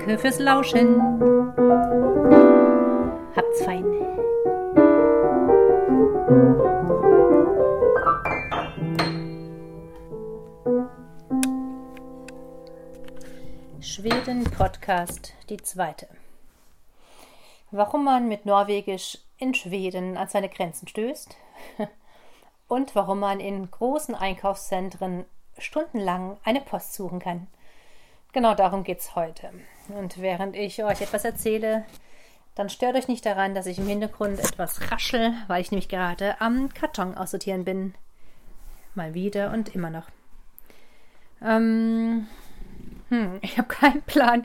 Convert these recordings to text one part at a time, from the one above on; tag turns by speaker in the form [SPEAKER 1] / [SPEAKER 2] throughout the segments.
[SPEAKER 1] Danke fürs Lauschen. Habt's fein. Schweden Podcast, die zweite. Warum man mit Norwegisch in Schweden an seine Grenzen stößt und warum man in großen Einkaufszentren stundenlang eine Post suchen kann. Genau darum geht es heute. Und während ich euch etwas erzähle, dann stört euch nicht daran, dass ich im Hintergrund etwas raschel, weil ich nämlich gerade am Karton aussortieren bin. Mal wieder und immer noch. Ähm, hm, ich habe keinen Plan,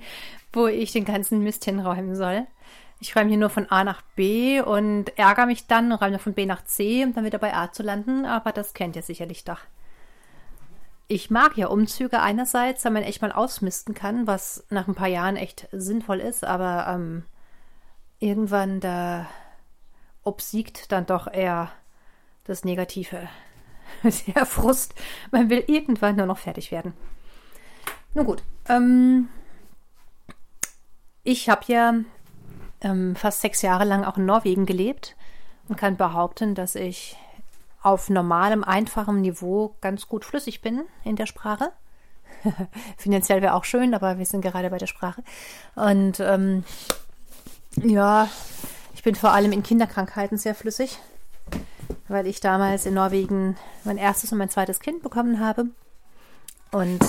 [SPEAKER 1] wo ich den ganzen Mist hinräumen soll. Ich räume hier nur von A nach B und ärgere mich dann und räume von B nach C, um dann wieder bei A zu landen, aber das kennt ihr sicherlich doch. Ich mag ja Umzüge einerseits, weil man echt mal ausmisten kann, was nach ein paar Jahren echt sinnvoll ist, aber ähm, irgendwann da obsiegt dann doch eher das Negative. Der Frust. Man will irgendwann nur noch fertig werden. Nun gut. Ähm, ich habe ja ähm, fast sechs Jahre lang auch in Norwegen gelebt und kann behaupten, dass ich auf normalem, einfachem Niveau ganz gut flüssig bin in der Sprache. Finanziell wäre auch schön, aber wir sind gerade bei der Sprache. Und ähm, ja, ich bin vor allem in Kinderkrankheiten sehr flüssig, weil ich damals in Norwegen mein erstes und mein zweites Kind bekommen habe. Und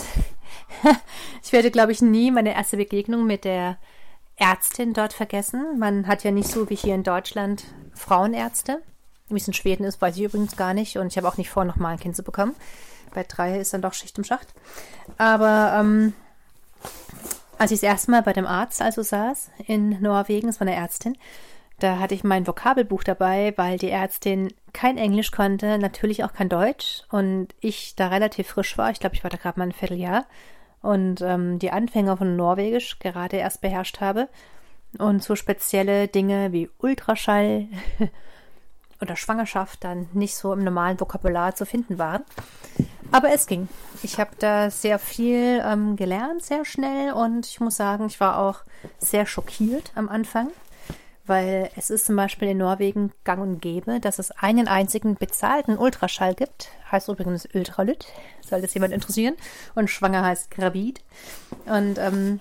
[SPEAKER 1] ich werde, glaube ich, nie meine erste Begegnung mit der Ärztin dort vergessen. Man hat ja nicht so wie hier in Deutschland Frauenärzte. Wie es in Schweden ist, weiß ich übrigens gar nicht. Und ich habe auch nicht vor, nochmal ein Kind zu bekommen. Bei drei ist dann doch Schicht im Schacht. Aber ähm, als ich das erste Mal bei dem Arzt also saß in Norwegen, es war eine Ärztin, da hatte ich mein Vokabelbuch dabei, weil die Ärztin kein Englisch konnte, natürlich auch kein Deutsch. Und ich da relativ frisch war, ich glaube, ich war da gerade mal ein Vierteljahr und ähm, die Anfänger von Norwegisch gerade erst beherrscht habe. Und so spezielle Dinge wie Ultraschall oder Schwangerschaft dann nicht so im normalen Vokabular zu finden waren. Aber es ging. Ich habe da sehr viel ähm, gelernt, sehr schnell und ich muss sagen, ich war auch sehr schockiert am Anfang, weil es ist zum Beispiel in Norwegen gang und gäbe, dass es einen einzigen bezahlten Ultraschall gibt. Heißt übrigens Ultralyt, soll das jemand interessieren. Und schwanger heißt Gravid. Und ähm,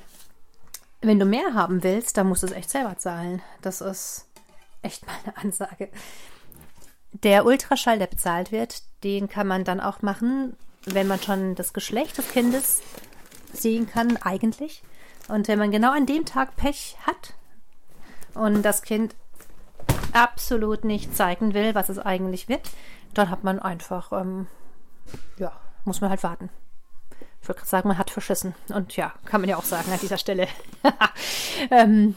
[SPEAKER 1] wenn du mehr haben willst, dann musst du es echt selber zahlen. Das ist echt mal eine Ansage. Der Ultraschall, der bezahlt wird, den kann man dann auch machen, wenn man schon das Geschlecht des Kindes sehen kann, eigentlich. Und wenn man genau an dem Tag Pech hat und das Kind absolut nicht zeigen will, was es eigentlich wird, dann hat man einfach, ähm, ja, muss man halt warten. Ich würde sagen, man hat verschissen. Und ja, kann man ja auch sagen an dieser Stelle. ähm,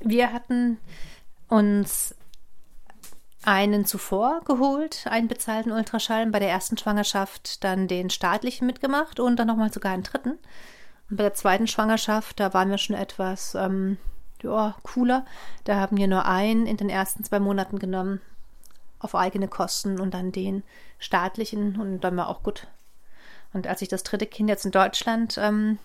[SPEAKER 1] wir hatten uns einen zuvor geholt, einen bezahlten Ultraschall, bei der ersten Schwangerschaft dann den staatlichen mitgemacht und dann nochmal sogar einen dritten. Und bei der zweiten Schwangerschaft, da waren wir schon etwas ähm, ja, cooler. Da haben wir nur einen in den ersten zwei Monaten genommen, auf eigene Kosten und dann den staatlichen und dann war auch gut. Und als ich das dritte Kind jetzt in Deutschland ähm,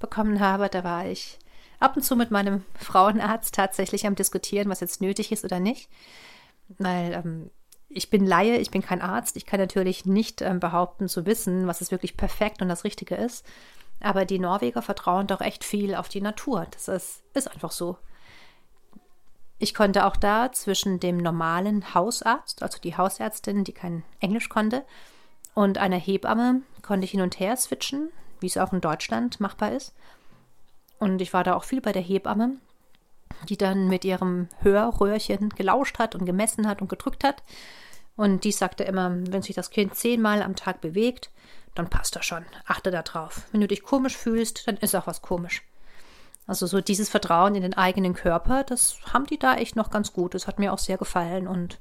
[SPEAKER 1] bekommen habe, da war ich ab und zu mit meinem Frauenarzt tatsächlich am Diskutieren, was jetzt nötig ist oder nicht weil ähm, ich bin Laie, ich bin kein Arzt. Ich kann natürlich nicht ähm, behaupten zu wissen, was es wirklich perfekt und das Richtige ist. Aber die Norweger vertrauen doch echt viel auf die Natur. Das ist, ist einfach so. Ich konnte auch da zwischen dem normalen Hausarzt, also die Hausärztin, die kein Englisch konnte, und einer Hebamme, konnte ich hin und her switchen, wie es auch in Deutschland machbar ist. Und ich war da auch viel bei der Hebamme, die dann mit ihrem Hörröhrchen gelauscht hat und gemessen hat und gedrückt hat. Und die sagte immer, wenn sich das Kind zehnmal am Tag bewegt, dann passt das schon. Achte da drauf. Wenn du dich komisch fühlst, dann ist auch was komisch. Also so dieses Vertrauen in den eigenen Körper, das haben die da echt noch ganz gut. Das hat mir auch sehr gefallen und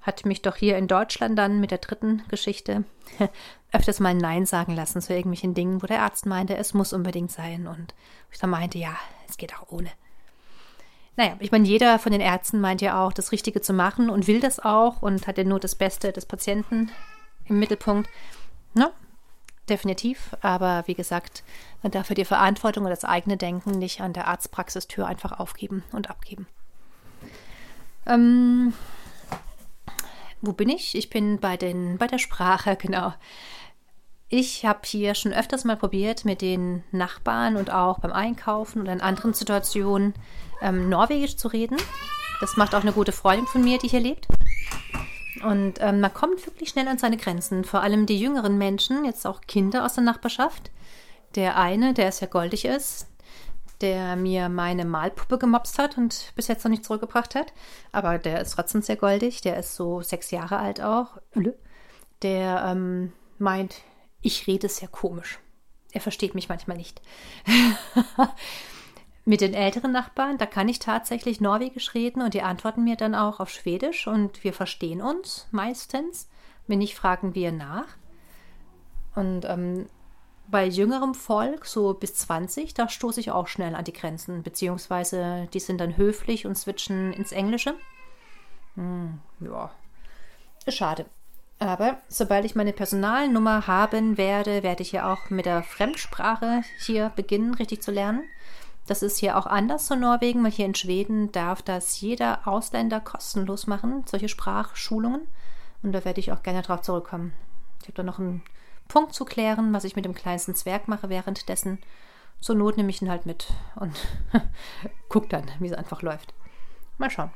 [SPEAKER 1] hat mich doch hier in Deutschland dann mit der dritten Geschichte öfters mal Nein sagen lassen zu irgendwelchen Dingen, wo der Arzt meinte, es muss unbedingt sein. Und ich dann meinte, ja, es geht auch ohne. Naja, ich meine, jeder von den Ärzten meint ja auch, das Richtige zu machen und will das auch und hat ja nur das Beste des Patienten im Mittelpunkt. Ne? definitiv. Aber wie gesagt, man darf für die Verantwortung und das eigene Denken nicht an der Arztpraxistür einfach aufgeben und abgeben. Ähm, wo bin ich? Ich bin bei, den, bei der Sprache, genau. Ich habe hier schon öfters mal probiert, mit den Nachbarn und auch beim Einkaufen oder in anderen Situationen ähm, Norwegisch zu reden. Das macht auch eine gute Freundin von mir, die hier lebt. Und ähm, man kommt wirklich schnell an seine Grenzen. Vor allem die jüngeren Menschen, jetzt auch Kinder aus der Nachbarschaft. Der eine, der sehr goldig ist, der mir meine Malpuppe gemobst hat und bis jetzt noch nicht zurückgebracht hat. Aber der ist trotzdem sehr goldig. Der ist so sechs Jahre alt auch. Der ähm, meint, ich rede sehr komisch. Er versteht mich manchmal nicht. Mit den älteren Nachbarn, da kann ich tatsächlich Norwegisch reden und die antworten mir dann auch auf Schwedisch und wir verstehen uns meistens. Wenn nicht, fragen wir nach. Und ähm, bei jüngerem Volk, so bis 20, da stoße ich auch schnell an die Grenzen, beziehungsweise die sind dann höflich und switchen ins Englische. Hm, ja, schade. Aber sobald ich meine Personalnummer haben werde, werde ich ja auch mit der Fremdsprache hier beginnen, richtig zu lernen. Das ist hier auch anders zu Norwegen, weil hier in Schweden darf das jeder Ausländer kostenlos machen, solche Sprachschulungen. Und da werde ich auch gerne drauf zurückkommen. Ich habe da noch einen Punkt zu klären, was ich mit dem kleinsten Zwerg mache währenddessen. Zur Not nehme ich ihn halt mit und guck dann, wie es einfach läuft. Mal schauen.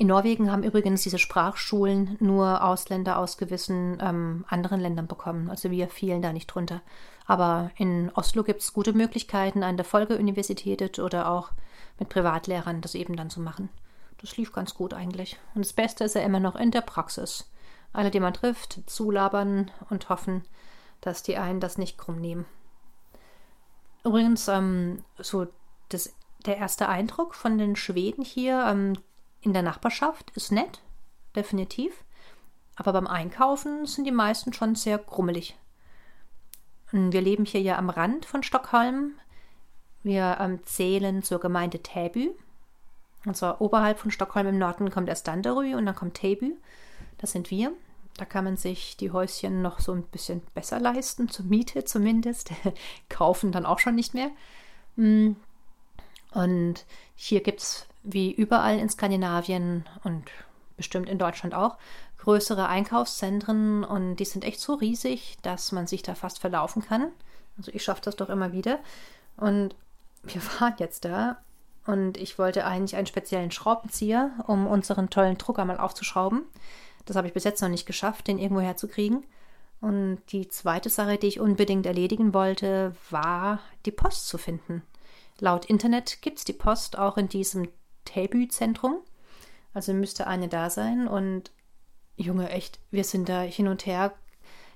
[SPEAKER 1] In Norwegen haben übrigens diese Sprachschulen nur Ausländer aus gewissen ähm, anderen Ländern bekommen. Also wir fielen da nicht drunter. Aber in Oslo gibt es gute Möglichkeiten an der Folgeuniversität oder auch mit Privatlehrern das eben dann zu machen. Das lief ganz gut eigentlich. Und das Beste ist ja immer noch in der Praxis. Alle, die man trifft, zulabern und hoffen, dass die einen das nicht krumm nehmen. Übrigens, ähm, so das, der erste Eindruck von den Schweden hier ähm, in der Nachbarschaft ist nett, definitiv. Aber beim Einkaufen sind die meisten schon sehr grummelig. Wir leben hier ja am Rand von Stockholm. Wir ähm, zählen zur Gemeinde Täby. Und zwar oberhalb von Stockholm im Norden kommt erst Danderö und dann kommt Täby. Das sind wir. Da kann man sich die Häuschen noch so ein bisschen besser leisten, zur Miete zumindest. Kaufen dann auch schon nicht mehr. Mm. Und hier gibt es, wie überall in Skandinavien und bestimmt in Deutschland auch, größere Einkaufszentren und die sind echt so riesig, dass man sich da fast verlaufen kann. Also ich schaffe das doch immer wieder. Und wir waren jetzt da und ich wollte eigentlich einen speziellen Schraubenzieher, um unseren tollen Drucker mal aufzuschrauben. Das habe ich bis jetzt noch nicht geschafft, den irgendwo herzukriegen. Und die zweite Sache, die ich unbedingt erledigen wollte, war, die Post zu finden. Laut Internet gibt es die Post auch in diesem Täbü-Zentrum. Also müsste eine da sein. Und Junge, echt, wir sind da hin und her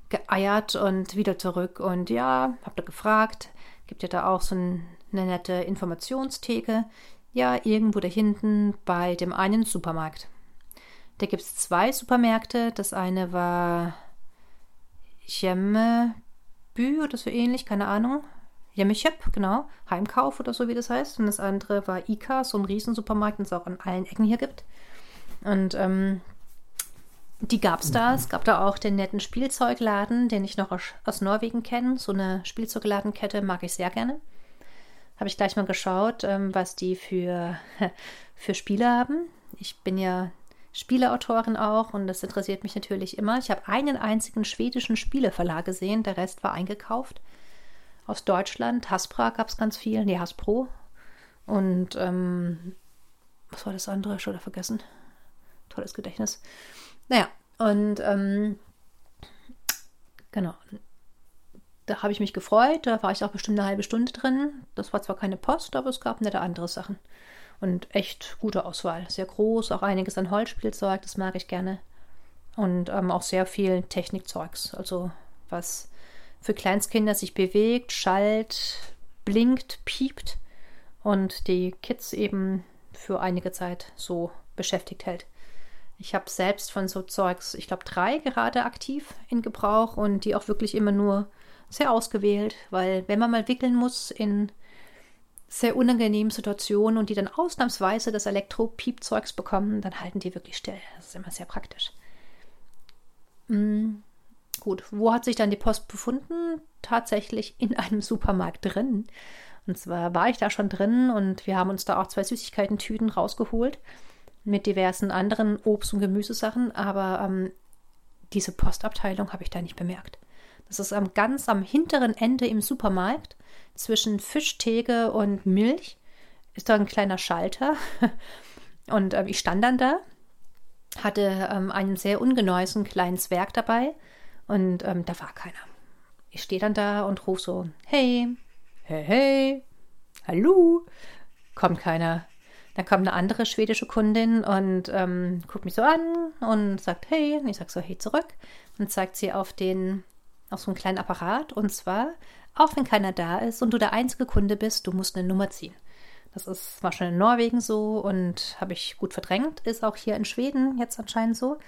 [SPEAKER 1] geeiert und wieder zurück. Und ja, habt ihr gefragt, gibt ja da auch so eine nette Informationstheke. Ja, irgendwo da hinten bei dem einen Supermarkt. Da gibt es zwei Supermärkte. Das eine war Jemmebü oder so ähnlich, keine Ahnung. Jemmechep, genau. Heimkauf oder so, wie das heißt. Und das andere war Ika, so ein Riesensupermarkt, den es auch an allen Ecken hier gibt. Und ähm, die gab es da. Es gab da auch den netten Spielzeugladen, den ich noch aus, aus Norwegen kenne. So eine Spielzeugladenkette mag ich sehr gerne. Habe ich gleich mal geschaut, ähm, was die für, für Spiele haben. Ich bin ja Spieleautorin auch und das interessiert mich natürlich immer. Ich habe einen einzigen schwedischen Spieleverlag gesehen, der Rest war eingekauft. Aus Deutschland, Hasbra gab es ganz viel, nee, Haspro. Und ähm, was war das andere? Schon vergessen. Tolles Gedächtnis. Naja, und ähm, genau. Da habe ich mich gefreut. Da war ich auch bestimmt eine halbe Stunde drin. Das war zwar keine Post, aber es gab nette andere Sachen. Und echt gute Auswahl. Sehr groß, auch einiges an Holzspielzeug, das mag ich gerne. Und ähm, auch sehr viel Technikzeugs. Also was für Kleinstkinder sich bewegt, schallt, blinkt, piept und die Kids eben für einige Zeit so beschäftigt hält. Ich habe selbst von so Zeugs, ich glaube, drei gerade aktiv in Gebrauch und die auch wirklich immer nur sehr ausgewählt, weil wenn man mal wickeln muss in sehr unangenehmen Situationen und die dann ausnahmsweise das Elektro-Piepzeugs bekommen, dann halten die wirklich still. Das ist immer sehr praktisch. Mm, gut. Wo hat sich dann die Post befunden? Tatsächlich in einem Supermarkt drin. Und zwar war ich da schon drin und wir haben uns da auch zwei Süßigkeiten-Tüten rausgeholt mit diversen anderen Obst- und Gemüsesachen, aber ähm, diese Postabteilung habe ich da nicht bemerkt. Das ist am ganz am hinteren Ende im Supermarkt zwischen Fischtheke und Milch ist da ein kleiner Schalter und ähm, ich stand dann da, hatte ähm, einen sehr ungeneußen kleinen Zwerg dabei und ähm, da war keiner. Ich stehe dann da und rufe so, hey, hey, hey, hallo, kommt keiner. Dann kommt eine andere schwedische Kundin und ähm, guckt mich so an und sagt, hey, und ich sage so, hey, zurück. Und zeigt sie auf den, auf so einen kleinen Apparat und zwar, auch wenn keiner da ist und du der einzige Kunde bist, du musst eine Nummer ziehen. Das ist, war schon in Norwegen so und habe ich gut verdrängt, ist auch hier in Schweden jetzt anscheinend so.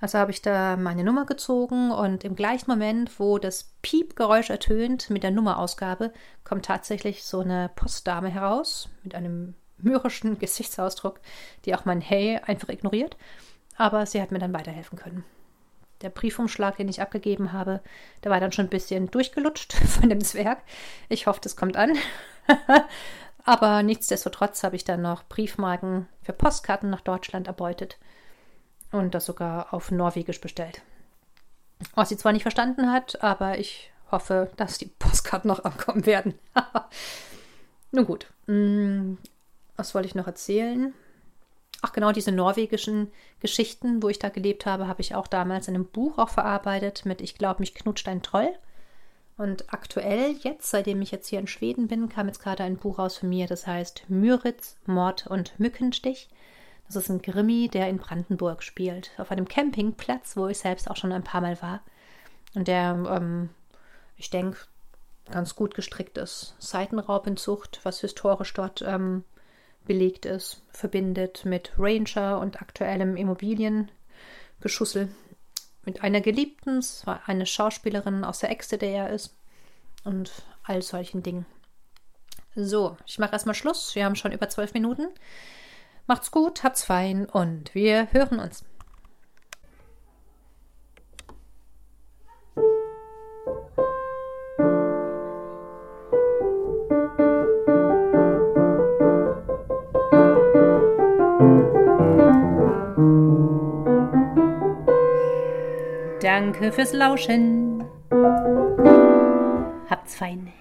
[SPEAKER 1] Also habe ich da meine Nummer gezogen und im gleichen Moment, wo das Piepgeräusch ertönt mit der Nummerausgabe, kommt tatsächlich so eine Postdame heraus mit einem mürrischen Gesichtsausdruck, die auch mein Hey einfach ignoriert. Aber sie hat mir dann weiterhelfen können. Der Briefumschlag, den ich abgegeben habe, der war dann schon ein bisschen durchgelutscht von dem Zwerg. Ich hoffe, das kommt an. Aber nichtsdestotrotz habe ich dann noch Briefmarken für Postkarten nach Deutschland erbeutet und das sogar auf Norwegisch bestellt. Was sie zwar nicht verstanden hat, aber ich hoffe, dass die Postkarten noch ankommen werden. Nun gut, mm, was wollte ich noch erzählen? Ach genau, diese norwegischen Geschichten, wo ich da gelebt habe, habe ich auch damals in einem Buch auch verarbeitet mit Ich glaube, mich knutscht ein Troll. Und aktuell, jetzt, seitdem ich jetzt hier in Schweden bin, kam jetzt gerade ein Buch raus von mir, das heißt Müritz, Mord und Mückenstich. Das ist ein Grimmi, der in Brandenburg spielt, auf einem Campingplatz, wo ich selbst auch schon ein paar Mal war. Und der, ähm, ich denke, ganz gut gestrickt ist. Seitenraupenzucht, was historisch dort ähm, belegt ist, verbindet mit Ranger und aktuellem Immobiliengeschussel mit einer Geliebten, eine Schauspielerin aus der er ist und all solchen Dingen. So, ich mache erstmal Schluss. Wir haben schon über zwölf Minuten. Macht's gut, habt's fein und wir hören uns. Danke fürs Lauschen. Habt's fein.